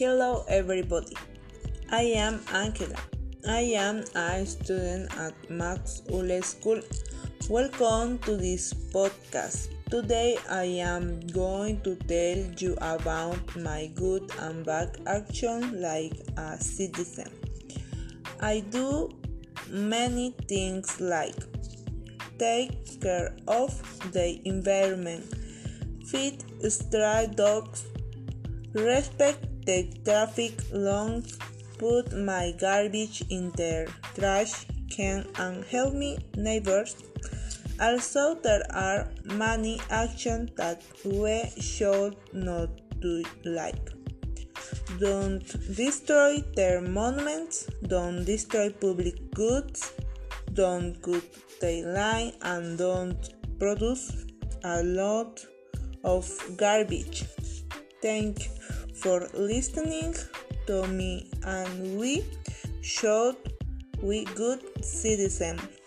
Hello, everybody. I am Angela. I am a student at Max Uhle School. Welcome to this podcast. Today, I am going to tell you about my good and bad action like a citizen. I do many things like take care of the environment, feed stray dogs, respect the traffic long put my garbage in their trash can, and help me neighbors. Also, there are many actions that we should not do, like don't destroy their monuments, don't destroy public goods, don't cut the line, and don't produce a lot of garbage. Thank you for listening to me and we should we good citizens.